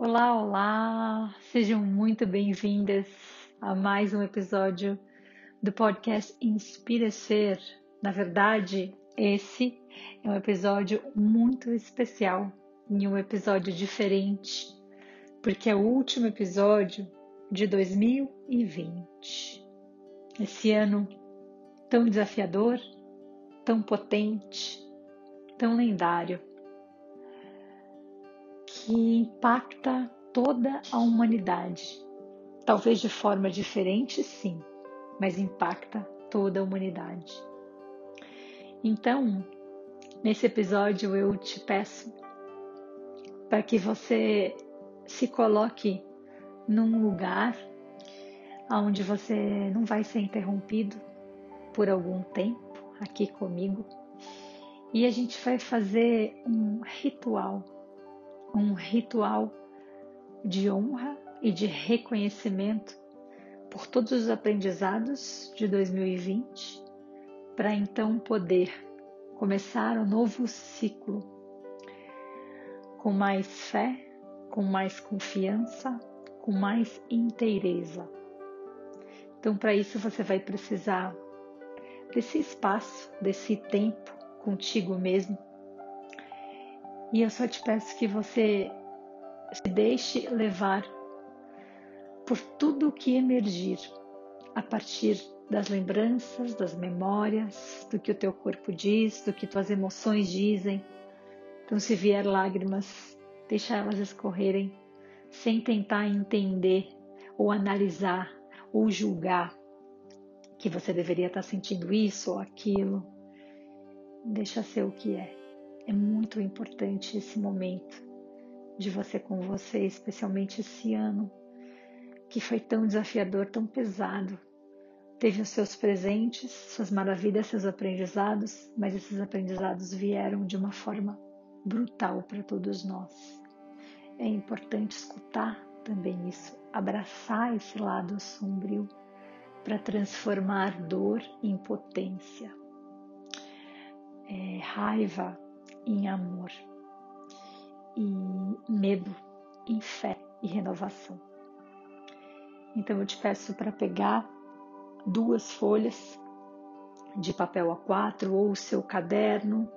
Olá, olá! Sejam muito bem-vindas a mais um episódio do podcast Inspira Ser. Na verdade, esse é um episódio muito especial e um episódio diferente, porque é o último episódio de 2020. Esse ano tão desafiador, tão potente, tão lendário que impacta toda a humanidade. Talvez de forma diferente, sim, mas impacta toda a humanidade. Então, nesse episódio eu te peço para que você se coloque num lugar onde você não vai ser interrompido por algum tempo aqui comigo e a gente vai fazer um ritual um ritual de honra e de reconhecimento por todos os aprendizados de 2020, para então poder começar um novo ciclo com mais fé, com mais confiança, com mais inteireza. Então, para isso, você vai precisar desse espaço, desse tempo contigo mesmo e eu só te peço que você se deixe levar por tudo o que emergir a partir das lembranças, das memórias, do que o teu corpo diz, do que tuas emoções dizem. Então, se vier lágrimas, deixa elas escorrerem, sem tentar entender ou analisar ou julgar que você deveria estar sentindo isso ou aquilo. Deixa ser o que é. É muito importante esse momento de você com você, especialmente esse ano que foi tão desafiador, tão pesado. Teve os seus presentes, suas maravilhas, seus aprendizados, mas esses aprendizados vieram de uma forma brutal para todos nós. É importante escutar também isso, abraçar esse lado sombrio para transformar dor em potência. É, raiva, em amor e medo em fé e renovação. Então eu te peço para pegar duas folhas de papel A4 ou o seu caderno,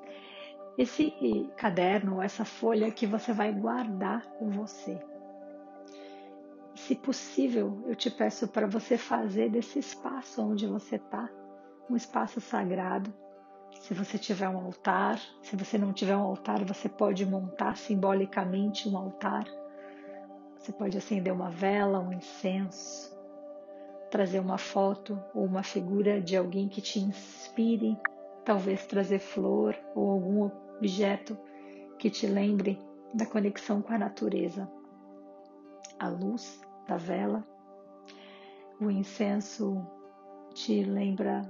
esse caderno, essa folha que você vai guardar com você. Se possível, eu te peço para você fazer desse espaço onde você está um espaço sagrado se você tiver um altar, se você não tiver um altar, você pode montar simbolicamente um altar. Você pode acender uma vela, um incenso, trazer uma foto ou uma figura de alguém que te inspire, talvez trazer flor ou algum objeto que te lembre da conexão com a natureza. A luz da vela, o incenso te lembra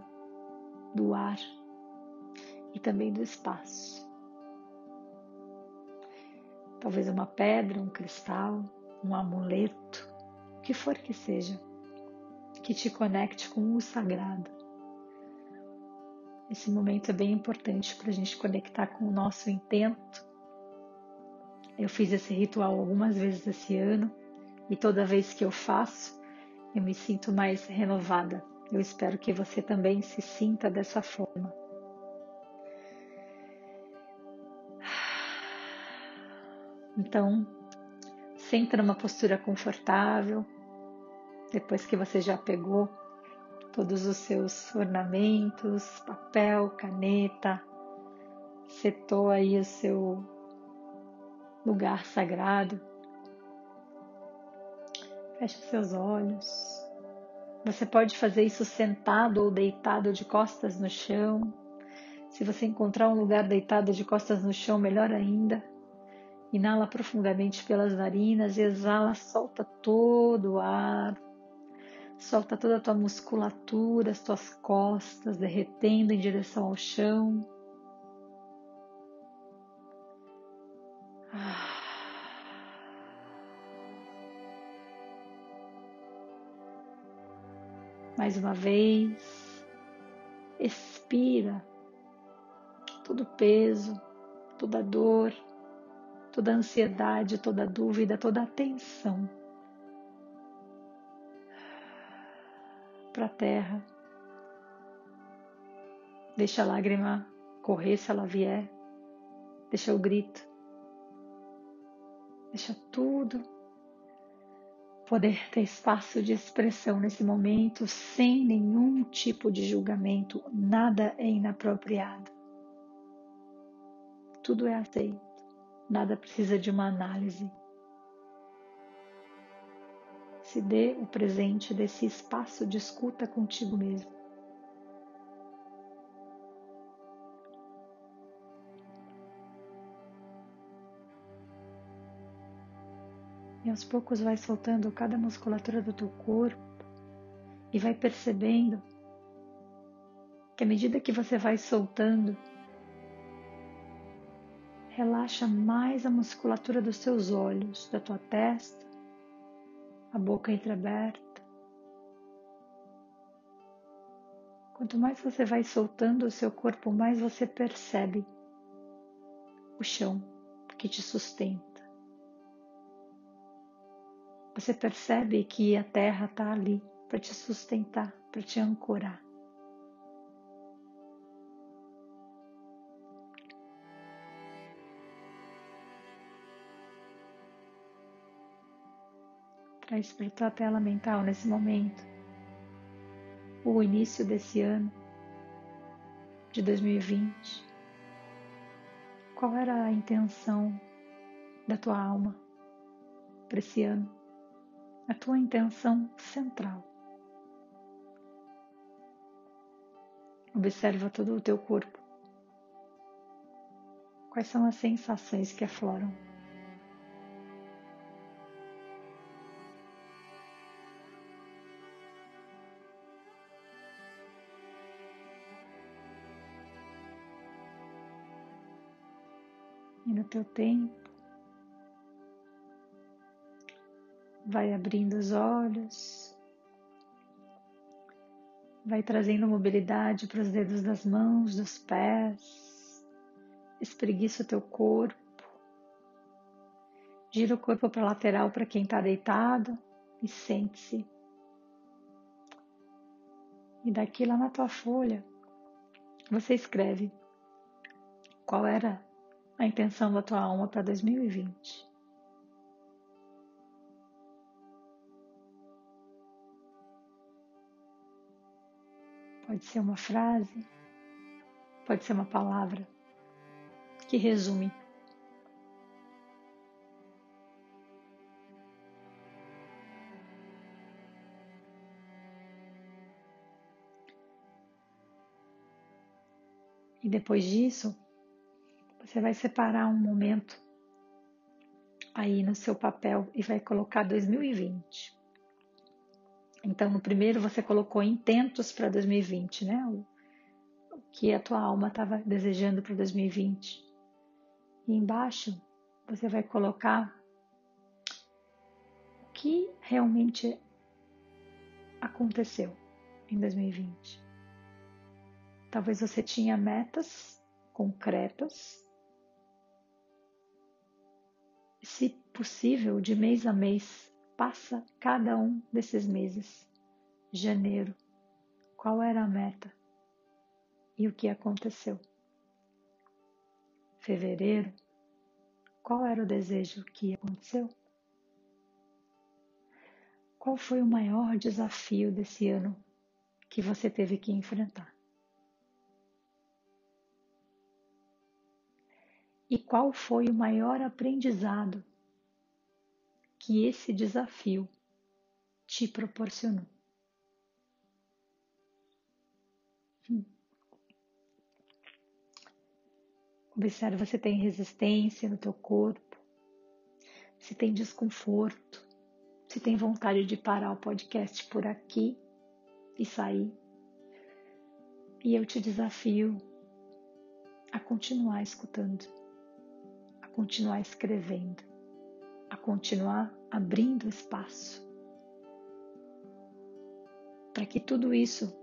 do ar e também do espaço. Talvez uma pedra, um cristal, um amuleto, o que for que seja, que te conecte com o sagrado. Esse momento é bem importante para a gente conectar com o nosso intento. Eu fiz esse ritual algumas vezes esse ano e toda vez que eu faço, eu me sinto mais renovada. Eu espero que você também se sinta dessa forma. Então, senta numa postura confortável, depois que você já pegou todos os seus ornamentos, papel, caneta, setou aí o seu lugar sagrado. Feche seus olhos. Você pode fazer isso sentado ou deitado de costas no chão. Se você encontrar um lugar deitado de costas no chão, melhor ainda. Inala profundamente pelas narinas, exala, solta todo o ar, solta toda a tua musculatura, as tuas costas, derretendo em direção ao chão. Mais uma vez, expira todo o peso, toda a dor toda ansiedade, toda dúvida, toda a tensão para a terra. Deixa a lágrima correr se ela vier. Deixa o grito. Deixa tudo poder ter espaço de expressão nesse momento sem nenhum tipo de julgamento. Nada é inapropriado. Tudo é aceito. Nada precisa de uma análise. Se dê o presente desse espaço de escuta contigo mesmo. E aos poucos vai soltando cada musculatura do teu corpo e vai percebendo que à medida que você vai soltando, relaxa mais a musculatura dos seus olhos, da tua testa, a boca entreaberta. Quanto mais você vai soltando o seu corpo, mais você percebe o chão que te sustenta. Você percebe que a terra está ali para te sustentar, para te ancorar. Para tua tela mental nesse momento o início desse ano de 2020. Qual era a intenção da tua alma para esse ano? a tua intenção central. Observa todo o teu corpo. Quais são as sensações que afloram? Teu tempo, vai abrindo os olhos, vai trazendo mobilidade para os dedos das mãos, dos pés, espreguiça o teu corpo, gira o corpo para lateral para quem está deitado e sente-se. E daqui lá na tua folha, você escreve qual era a intenção da tua alma para 2020. Pode ser uma frase, pode ser uma palavra que resume. E depois disso, você vai separar um momento aí no seu papel e vai colocar 2020. Então, no primeiro você colocou intentos para 2020, né? O, o que a tua alma estava desejando para 2020. E embaixo você vai colocar o que realmente aconteceu em 2020. Talvez você tinha metas concretas. Se possível, de mês a mês, passa cada um desses meses. Janeiro, qual era a meta e o que aconteceu? Fevereiro, qual era o desejo que aconteceu? Qual foi o maior desafio desse ano que você teve que enfrentar? E qual foi o maior aprendizado que esse desafio te proporcionou. Hum. Observe se tem resistência no teu corpo, se tem desconforto, se tem vontade de parar o podcast por aqui e sair. E eu te desafio a continuar escutando, continuar escrevendo, a continuar abrindo espaço para que tudo isso,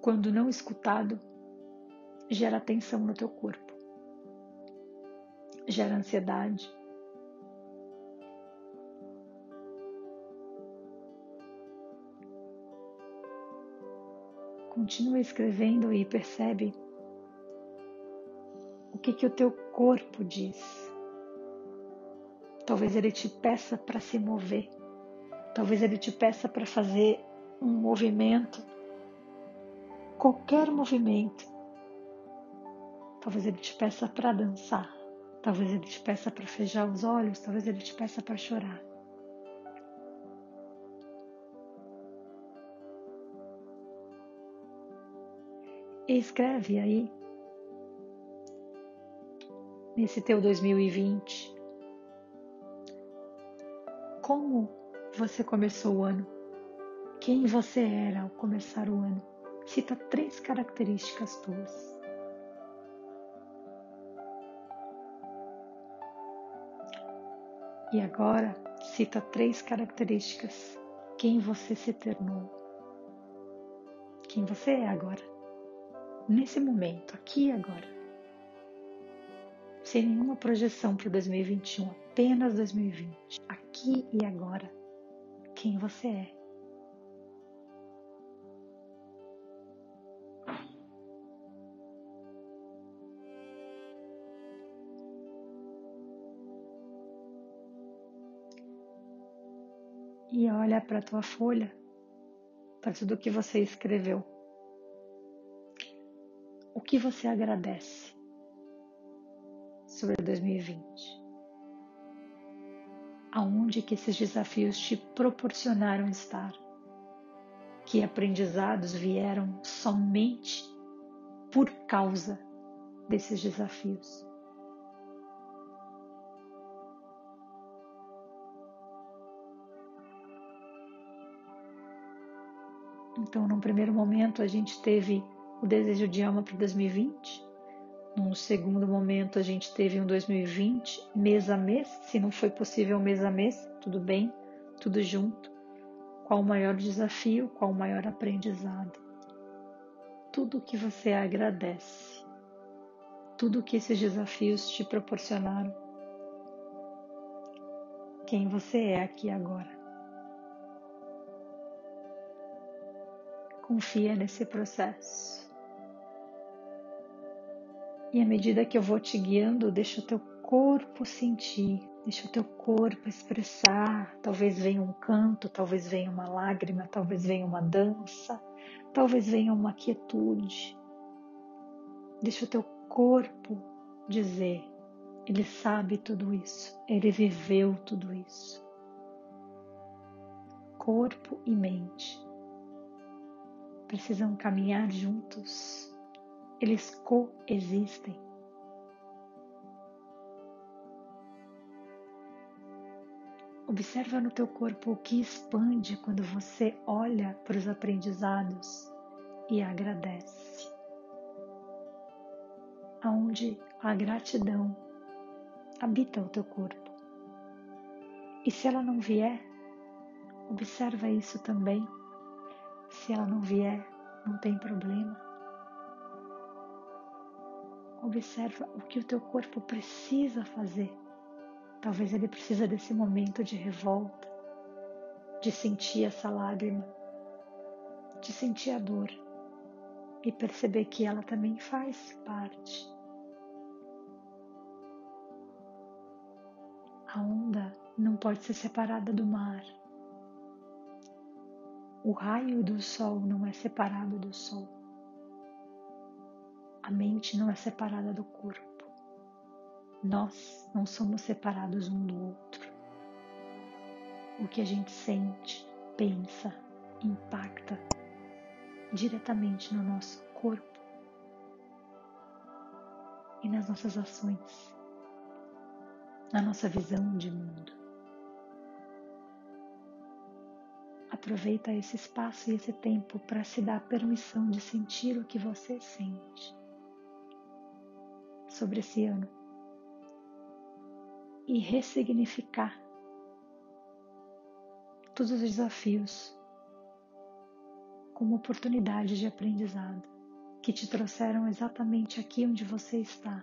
quando não escutado, gera tensão no teu corpo, gera ansiedade. Continua escrevendo e percebe o que, que o teu corpo diz. Talvez ele te peça para se mover. Talvez ele te peça para fazer um movimento. Qualquer movimento. Talvez ele te peça para dançar. Talvez ele te peça para fechar os olhos. Talvez ele te peça para chorar. Escreve aí, nesse teu 2020, como você começou o ano, quem você era ao começar o ano. Cita três características tuas. E agora, cita três características. Quem você se tornou. Quem você é agora nesse momento, aqui e agora. Sem nenhuma projeção para 2021, apenas 2020, aqui e agora. Quem você é. E olha para tua folha, para tudo que você escreveu o que você agradece sobre 2020? Aonde que esses desafios te proporcionaram estar? Que aprendizados vieram somente por causa desses desafios? Então, num primeiro momento, a gente teve o desejo de alma para 2020. Num segundo momento, a gente teve um 2020 mês a mês. Se não foi possível mês a mês, tudo bem, tudo junto. Qual o maior desafio, qual o maior aprendizado? Tudo que você agradece, tudo que esses desafios te proporcionaram. Quem você é aqui agora. Confia nesse processo. E à medida que eu vou te guiando, deixa o teu corpo sentir, deixa o teu corpo expressar. Talvez venha um canto, talvez venha uma lágrima, talvez venha uma dança, talvez venha uma quietude. Deixa o teu corpo dizer. Ele sabe tudo isso, ele viveu tudo isso. Corpo e mente precisam caminhar juntos eles coexistem. Observa no teu corpo o que expande quando você olha para os aprendizados e agradece. Aonde a gratidão habita o teu corpo. E se ela não vier, observa isso também. Se ela não vier, não tem problema. Observa o que o teu corpo precisa fazer. Talvez ele precisa desse momento de revolta, de sentir essa lágrima, de sentir a dor e perceber que ela também faz parte. A onda não pode ser separada do mar. O raio do sol não é separado do sol. A mente não é separada do corpo. Nós não somos separados um do outro. O que a gente sente, pensa, impacta diretamente no nosso corpo e nas nossas ações, na nossa visão de mundo. Aproveita esse espaço e esse tempo para se dar permissão de sentir o que você sente sobre esse ano e ressignificar todos os desafios como oportunidade de aprendizado que te trouxeram exatamente aqui onde você está.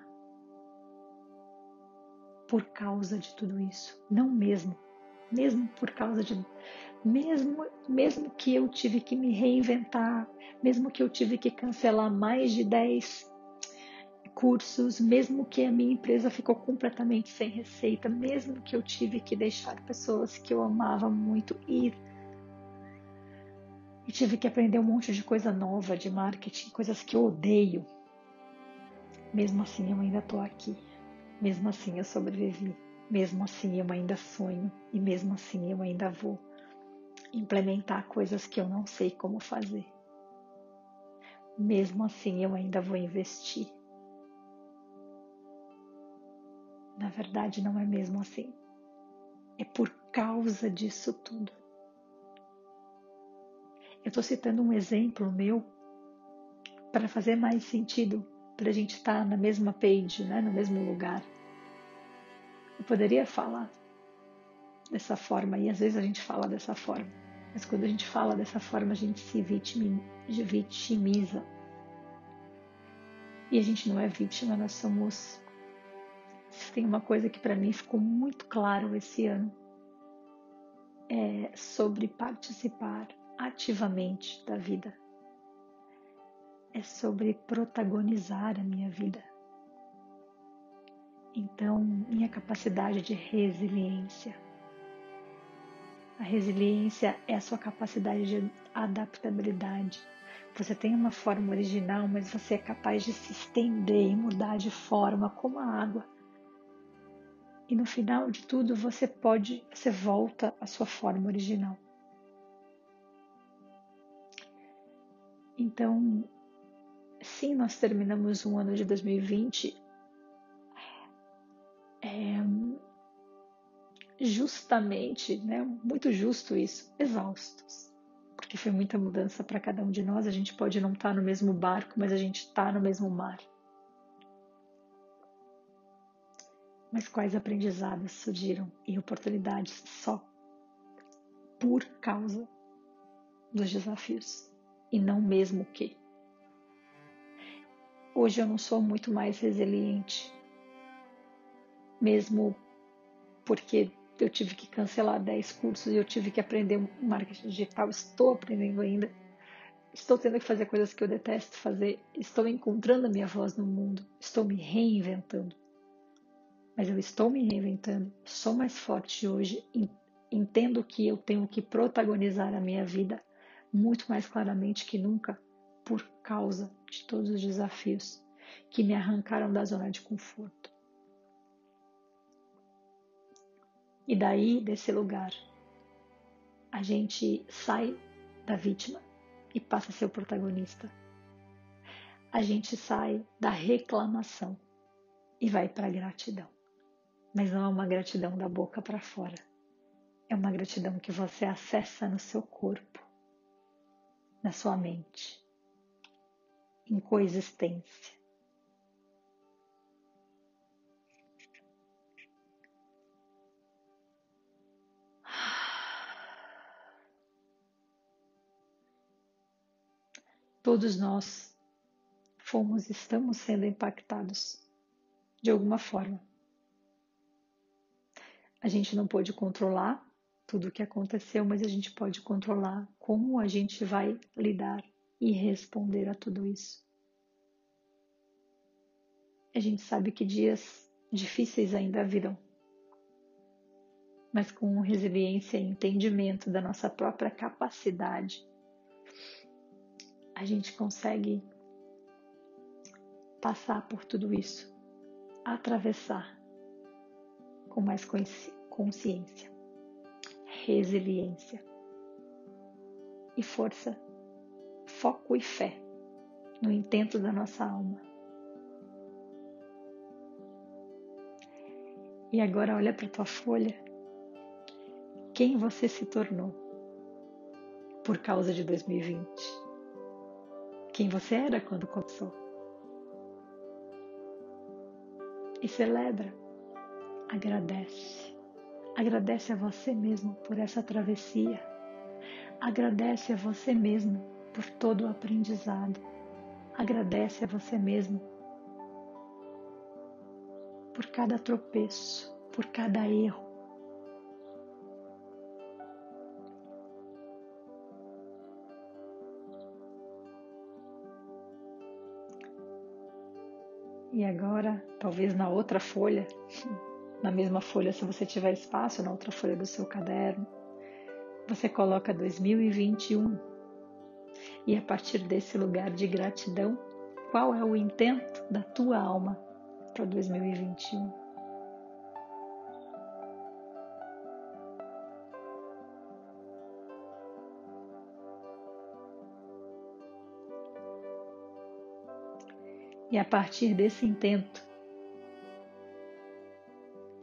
por causa de tudo isso, não mesmo, mesmo por causa de mesmo mesmo que eu tive que me reinventar, mesmo que eu tive que cancelar mais de 10 cursos, mesmo que a minha empresa ficou completamente sem receita, mesmo que eu tive que deixar pessoas que eu amava muito ir e tive que aprender um monte de coisa nova de marketing, coisas que eu odeio. Mesmo assim, eu ainda estou aqui. Mesmo assim, eu sobrevivi. Mesmo assim, eu ainda sonho. E mesmo assim, eu ainda vou implementar coisas que eu não sei como fazer. Mesmo assim, eu ainda vou investir. Na verdade, não é mesmo assim. É por causa disso tudo. Eu estou citando um exemplo meu para fazer mais sentido, para a gente estar tá na mesma page, né, no mesmo lugar. Eu poderia falar dessa forma, e às vezes a gente fala dessa forma, mas quando a gente fala dessa forma, a gente se vitimiza. E a gente não é vítima, nós somos. Tem uma coisa que para mim ficou muito claro esse ano. É sobre participar ativamente da vida. É sobre protagonizar a minha vida. Então, minha capacidade de resiliência. A resiliência é a sua capacidade de adaptabilidade. Você tem uma forma original, mas você é capaz de se estender e mudar de forma como a água. E no final de tudo, você pode, você volta à sua forma original. Então, sim, nós terminamos um ano de 2020 é, justamente, né, muito justo isso, exaustos, porque foi muita mudança para cada um de nós. A gente pode não estar tá no mesmo barco, mas a gente está no mesmo mar. Mas quais aprendizados surgiram e oportunidades só por causa dos desafios? e não mesmo que. Hoje eu não sou muito mais resiliente, mesmo porque eu tive que cancelar 10 cursos e eu tive que aprender marketing digital, estou aprendendo ainda. Estou tendo que fazer coisas que eu detesto fazer, estou encontrando a minha voz no mundo, estou me reinventando. Mas eu estou me reinventando, sou mais forte hoje, entendo que eu tenho que protagonizar a minha vida muito mais claramente que nunca por causa de todos os desafios que me arrancaram da zona de conforto. E daí, desse lugar, a gente sai da vítima e passa a ser o protagonista. A gente sai da reclamação e vai para a gratidão. Mas não é uma gratidão da boca para fora. É uma gratidão que você acessa no seu corpo na sua mente, em coexistência. Todos nós fomos, estamos sendo impactados de alguma forma. A gente não pôde controlar tudo o que aconteceu, mas a gente pode controlar como a gente vai lidar e responder a tudo isso. A gente sabe que dias difíceis ainda virão, mas com resiliência e entendimento da nossa própria capacidade, a gente consegue passar por tudo isso, atravessar com mais consciência resiliência e força, foco e fé no intento da nossa alma. E agora olha para tua folha. Quem você se tornou por causa de 2020? Quem você era quando começou? E celebra, agradece. Agradece a você mesmo por essa travessia. Agradece a você mesmo por todo o aprendizado. Agradece a você mesmo por cada tropeço. por cada erro. E agora, talvez na outra folha, na mesma folha, se você tiver espaço, na outra folha do seu caderno, você coloca 2021. E a partir desse lugar de gratidão, qual é o intento da tua alma para 2021? E a partir desse intento,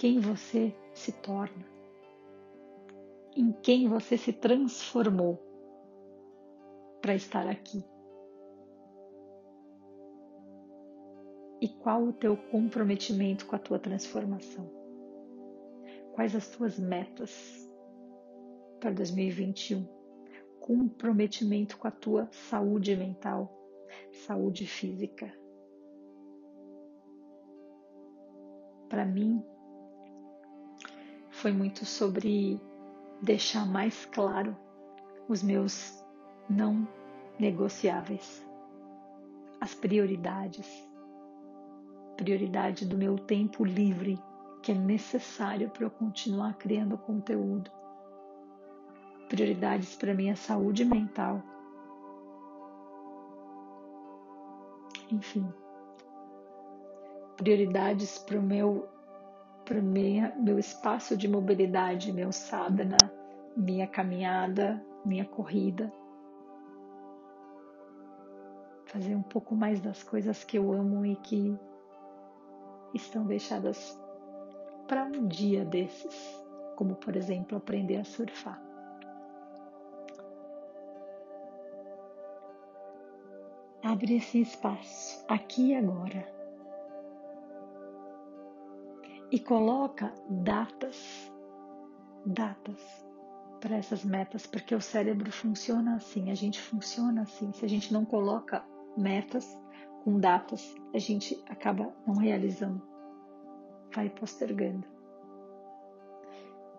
quem você se torna, em quem você se transformou para estar aqui. E qual o teu comprometimento com a tua transformação? Quais as tuas metas para 2021? Comprometimento com a tua saúde mental, saúde física. Para mim, foi muito sobre deixar mais claro os meus não negociáveis, as prioridades, prioridade do meu tempo livre que é necessário para eu continuar criando conteúdo, prioridades para minha saúde mental, enfim, prioridades para o meu para meu espaço de mobilidade, meu sadhana, minha caminhada, minha corrida. Fazer um pouco mais das coisas que eu amo e que estão deixadas para um dia desses, como por exemplo aprender a surfar. Abre esse espaço aqui e agora e coloca datas, datas para essas metas, porque o cérebro funciona assim, a gente funciona assim. Se a gente não coloca metas com datas, a gente acaba não realizando, vai postergando.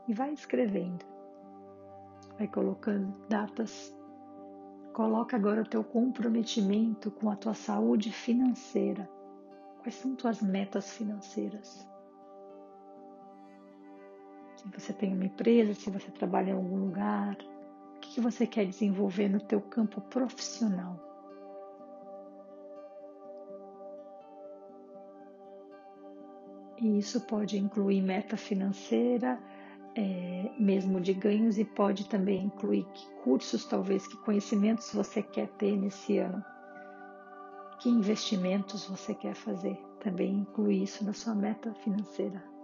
E vai escrevendo, vai colocando datas. Coloca agora o teu comprometimento com a tua saúde financeira. Quais são tuas metas financeiras? Se você tem uma empresa, se você trabalha em algum lugar, o que você quer desenvolver no teu campo profissional. E isso pode incluir meta financeira, é, mesmo de ganhos, e pode também incluir que cursos, talvez, que conhecimentos você quer ter nesse ano, que investimentos você quer fazer. Também inclui isso na sua meta financeira.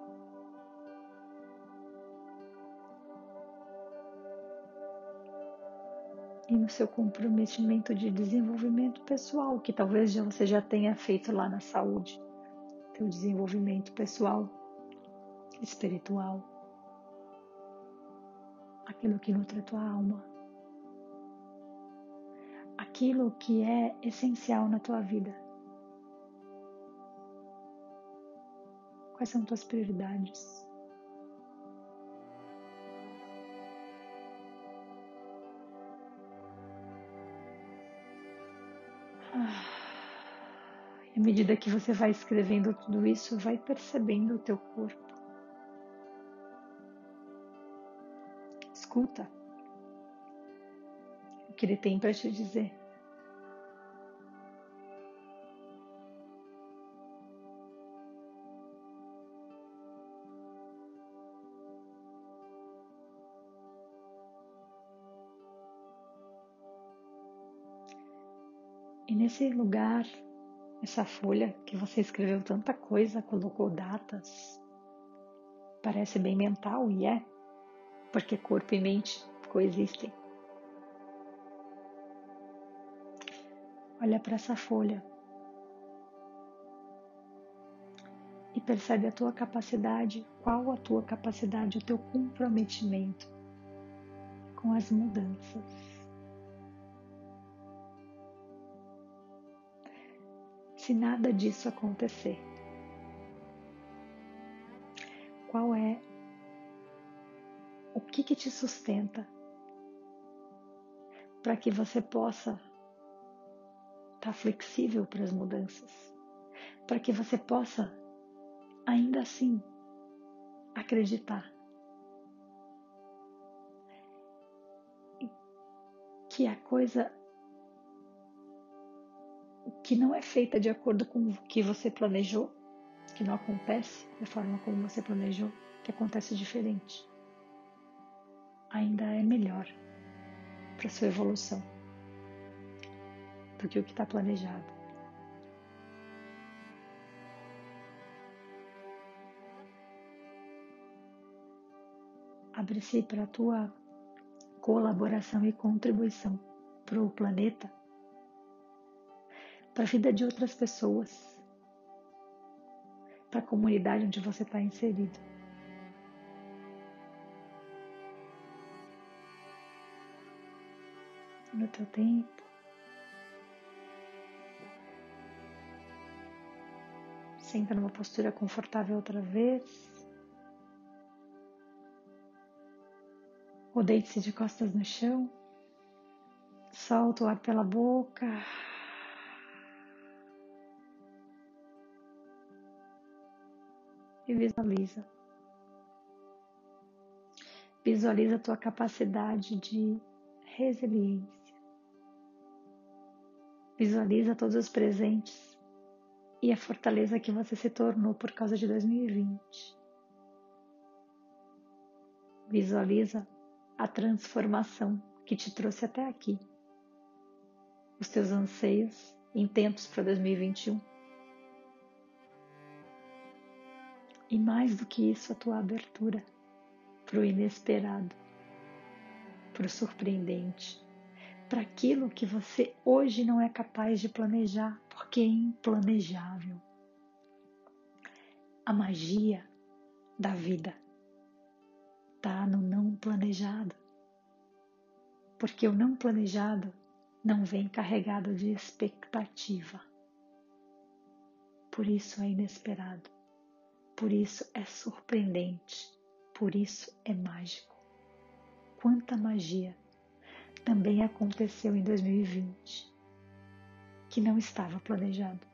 E no seu comprometimento de desenvolvimento pessoal, que talvez você já tenha feito lá na saúde, teu desenvolvimento pessoal, espiritual, aquilo que nutre a tua alma, aquilo que é essencial na tua vida. Quais são tuas prioridades? À medida que você vai escrevendo tudo isso, vai percebendo o teu corpo. Escuta o que ele tem para te dizer. E nesse lugar, essa folha que você escreveu tanta coisa, colocou datas, parece bem mental e é, porque corpo e mente coexistem. Olha para essa folha e percebe a tua capacidade, qual a tua capacidade, o teu comprometimento com as mudanças. Se nada disso acontecer? qual é o que, que te sustenta para que você possa estar tá flexível para as mudanças, para que você possa ainda assim acreditar que a coisa que não é feita de acordo com o que você planejou, que não acontece da forma como você planejou, que acontece diferente, ainda é melhor para sua evolução do que o que está planejado. Abre-se para a tua colaboração e contribuição para o planeta, para a vida de outras pessoas, para a comunidade onde você está inserido. No teu tempo, senta numa postura confortável outra vez. Ou deite-se de costas no chão. Solta o ar pela boca. E visualiza. Visualiza a tua capacidade de resiliência. Visualiza todos os presentes e a fortaleza que você se tornou por causa de 2020. Visualiza a transformação que te trouxe até aqui, os teus anseios, intentos para 2021. E mais do que isso, a tua abertura para o inesperado, para o surpreendente, para aquilo que você hoje não é capaz de planejar, porque é implanejável. A magia da vida está no não planejado. Porque o não planejado não vem carregado de expectativa. Por isso é inesperado. Por isso é surpreendente. Por isso é mágico. Quanta magia também aconteceu em 2020 que não estava planejado.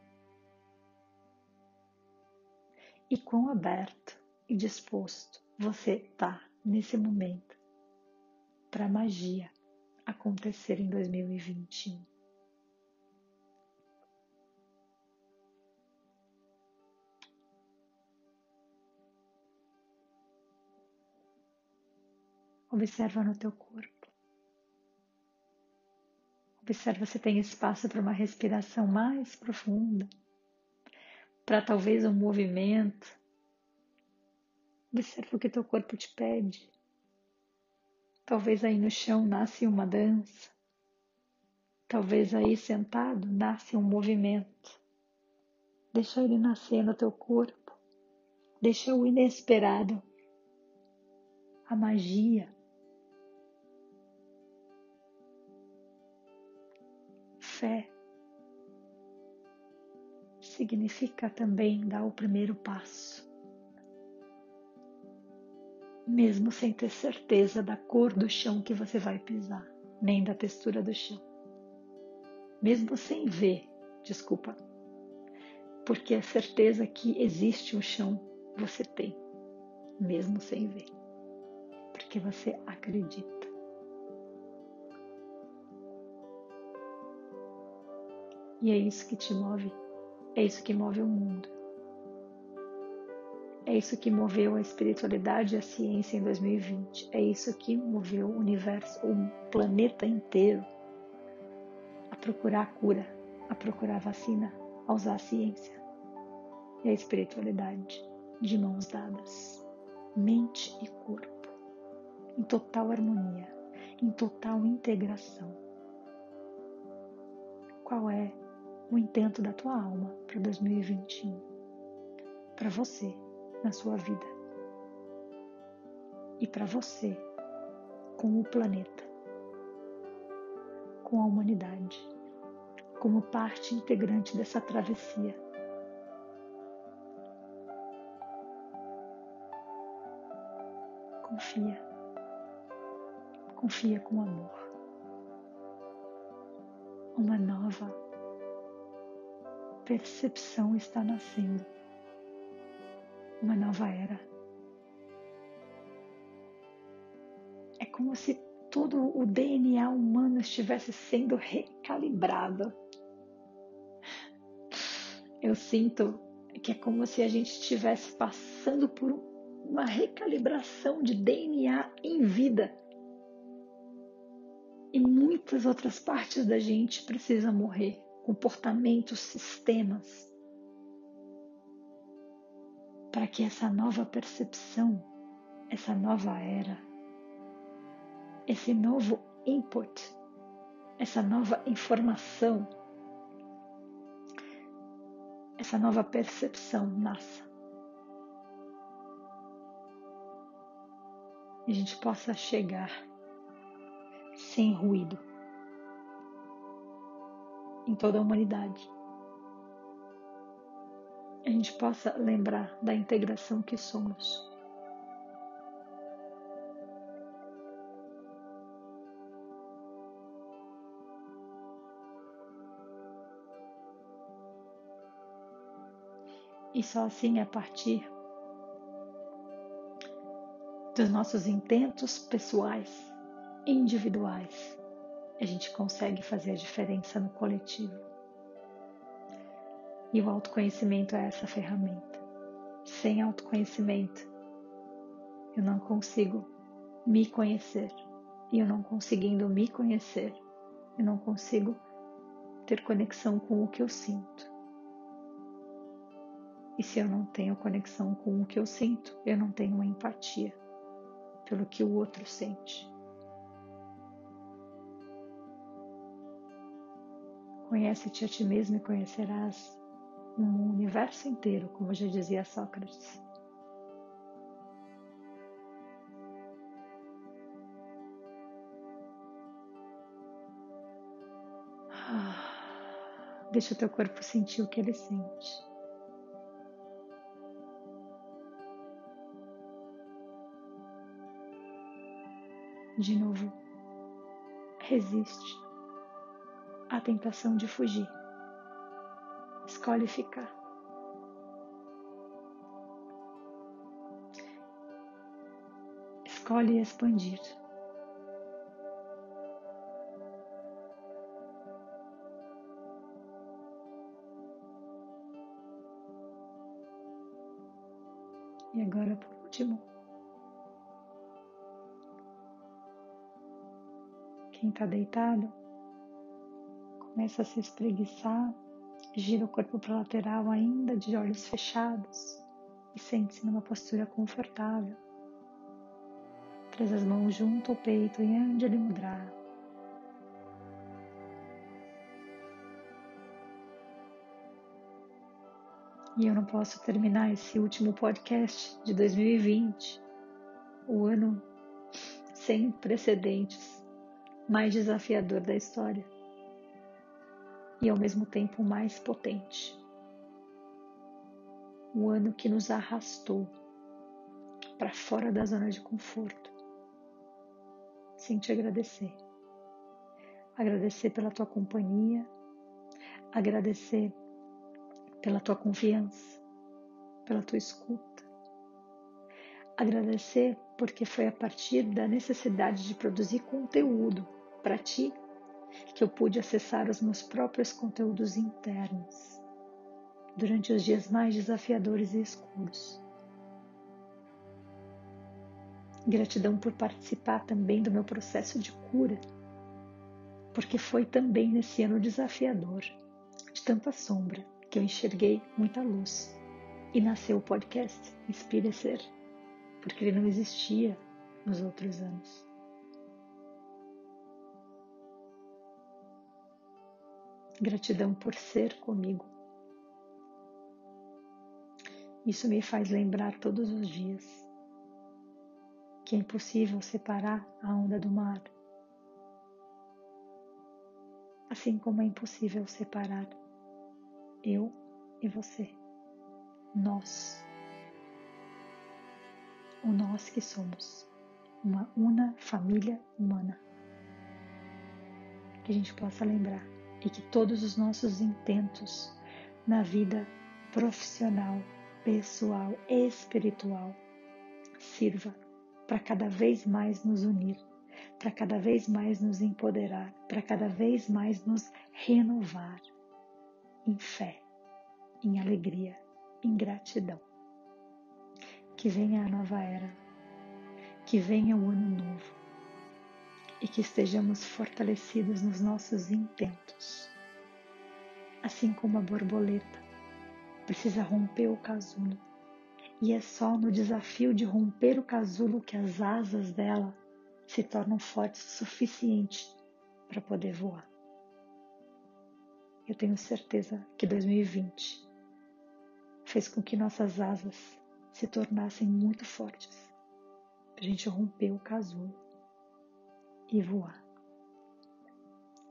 E quão aberto e disposto você está nesse momento para a magia acontecer em 2021. Observa no teu corpo. Observa se tem espaço para uma respiração mais profunda, para talvez um movimento Observa o que teu corpo te pede. Talvez aí no chão nasce uma dança. Talvez aí sentado nasce um movimento. Deixa ele nascer no teu corpo. Deixa o inesperado, a magia. Fé significa também dar o primeiro passo mesmo sem ter certeza da cor do chão que você vai pisar, nem da textura do chão. Mesmo sem ver, desculpa, porque a certeza que existe um chão você tem, mesmo sem ver, porque você acredita. E é isso que te move, é isso que move o mundo. É isso que moveu a espiritualidade e a ciência em 2020. É isso que moveu o universo, o planeta inteiro a procurar a cura, a procurar a vacina, a usar a ciência e a espiritualidade de mãos dadas, mente e corpo, em total harmonia, em total integração. Qual é o intento da tua alma para 2021? Para você na sua vida e para você com o planeta, com a humanidade, como parte integrante dessa travessia. confia. Confia com amor. Uma nova percepção está nascendo. Uma nova era. É como se todo o DNA humano estivesse sendo recalibrado. Eu sinto que é como se a gente estivesse passando por uma recalibração de DNA em vida. E muitas outras partes da gente precisam morrer comportamentos, sistemas para que essa nova percepção, essa nova era, esse novo input, essa nova informação, essa nova percepção nasça. E a gente possa chegar sem ruído em toda a humanidade. A gente possa lembrar da integração que somos. E só assim, a partir dos nossos intentos pessoais, individuais, a gente consegue fazer a diferença no coletivo. E o autoconhecimento é essa ferramenta. Sem autoconhecimento, eu não consigo me conhecer. E eu não conseguindo me conhecer, eu não consigo ter conexão com o que eu sinto. E se eu não tenho conexão com o que eu sinto, eu não tenho empatia pelo que o outro sente. Conhece-te a ti mesmo e conhecerás um universo inteiro, como já dizia Sócrates. Ah, deixa o teu corpo sentir o que ele sente. De novo, resiste à tentação de fugir. Escolhe ficar. Escolhe expandir. E agora, por último, Quem está deitado, começa a se espreguiçar, gira o corpo para lateral ainda de olhos fechados e sente-se numa postura confortável. Traz as mãos junto ao peito em Anjali Mudra. E eu não posso terminar esse último podcast de 2020, o ano sem precedentes, mais desafiador da história e ao mesmo tempo mais potente. O ano que nos arrastou para fora da zona de conforto, sem te agradecer. Agradecer pela tua companhia, agradecer pela tua confiança, pela tua escuta. Agradecer porque foi a partir da necessidade de produzir conteúdo para ti que eu pude acessar os meus próprios conteúdos internos durante os dias mais desafiadores e escuros. Gratidão por participar também do meu processo de cura, porque foi também nesse ano desafiador, de tanta sombra, que eu enxerguei muita luz e nasceu o podcast Inspire Ser, porque ele não existia nos outros anos. Gratidão por ser comigo. Isso me faz lembrar todos os dias que é impossível separar a onda do mar, assim como é impossível separar eu e você, nós, o nós que somos. uma una família humana. Que a gente possa lembrar e que todos os nossos intentos na vida profissional, pessoal e espiritual sirva para cada vez mais nos unir, para cada vez mais nos empoderar, para cada vez mais nos renovar em fé, em alegria, em gratidão. Que venha a nova era, que venha o ano novo e que estejamos fortalecidos nos nossos intentos. Assim como a borboleta precisa romper o casulo, e é só no desafio de romper o casulo que as asas dela se tornam fortes o suficiente para poder voar. Eu tenho certeza que 2020 fez com que nossas asas se tornassem muito fortes. A gente romper o casulo e voar.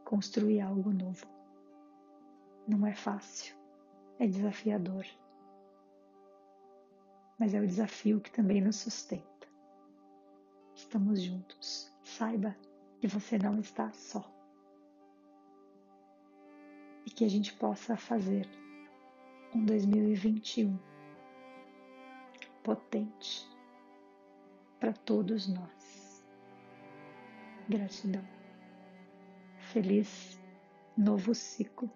Construir algo novo. Não é fácil, é desafiador. Mas é o desafio que também nos sustenta. Estamos juntos. Saiba que você não está só. E que a gente possa fazer um 2021 potente para todos nós. Gratidão. Feliz novo ciclo.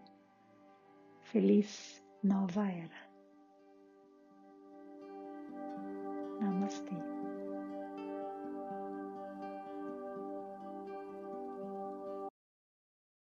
Feliz nova era. Namastê.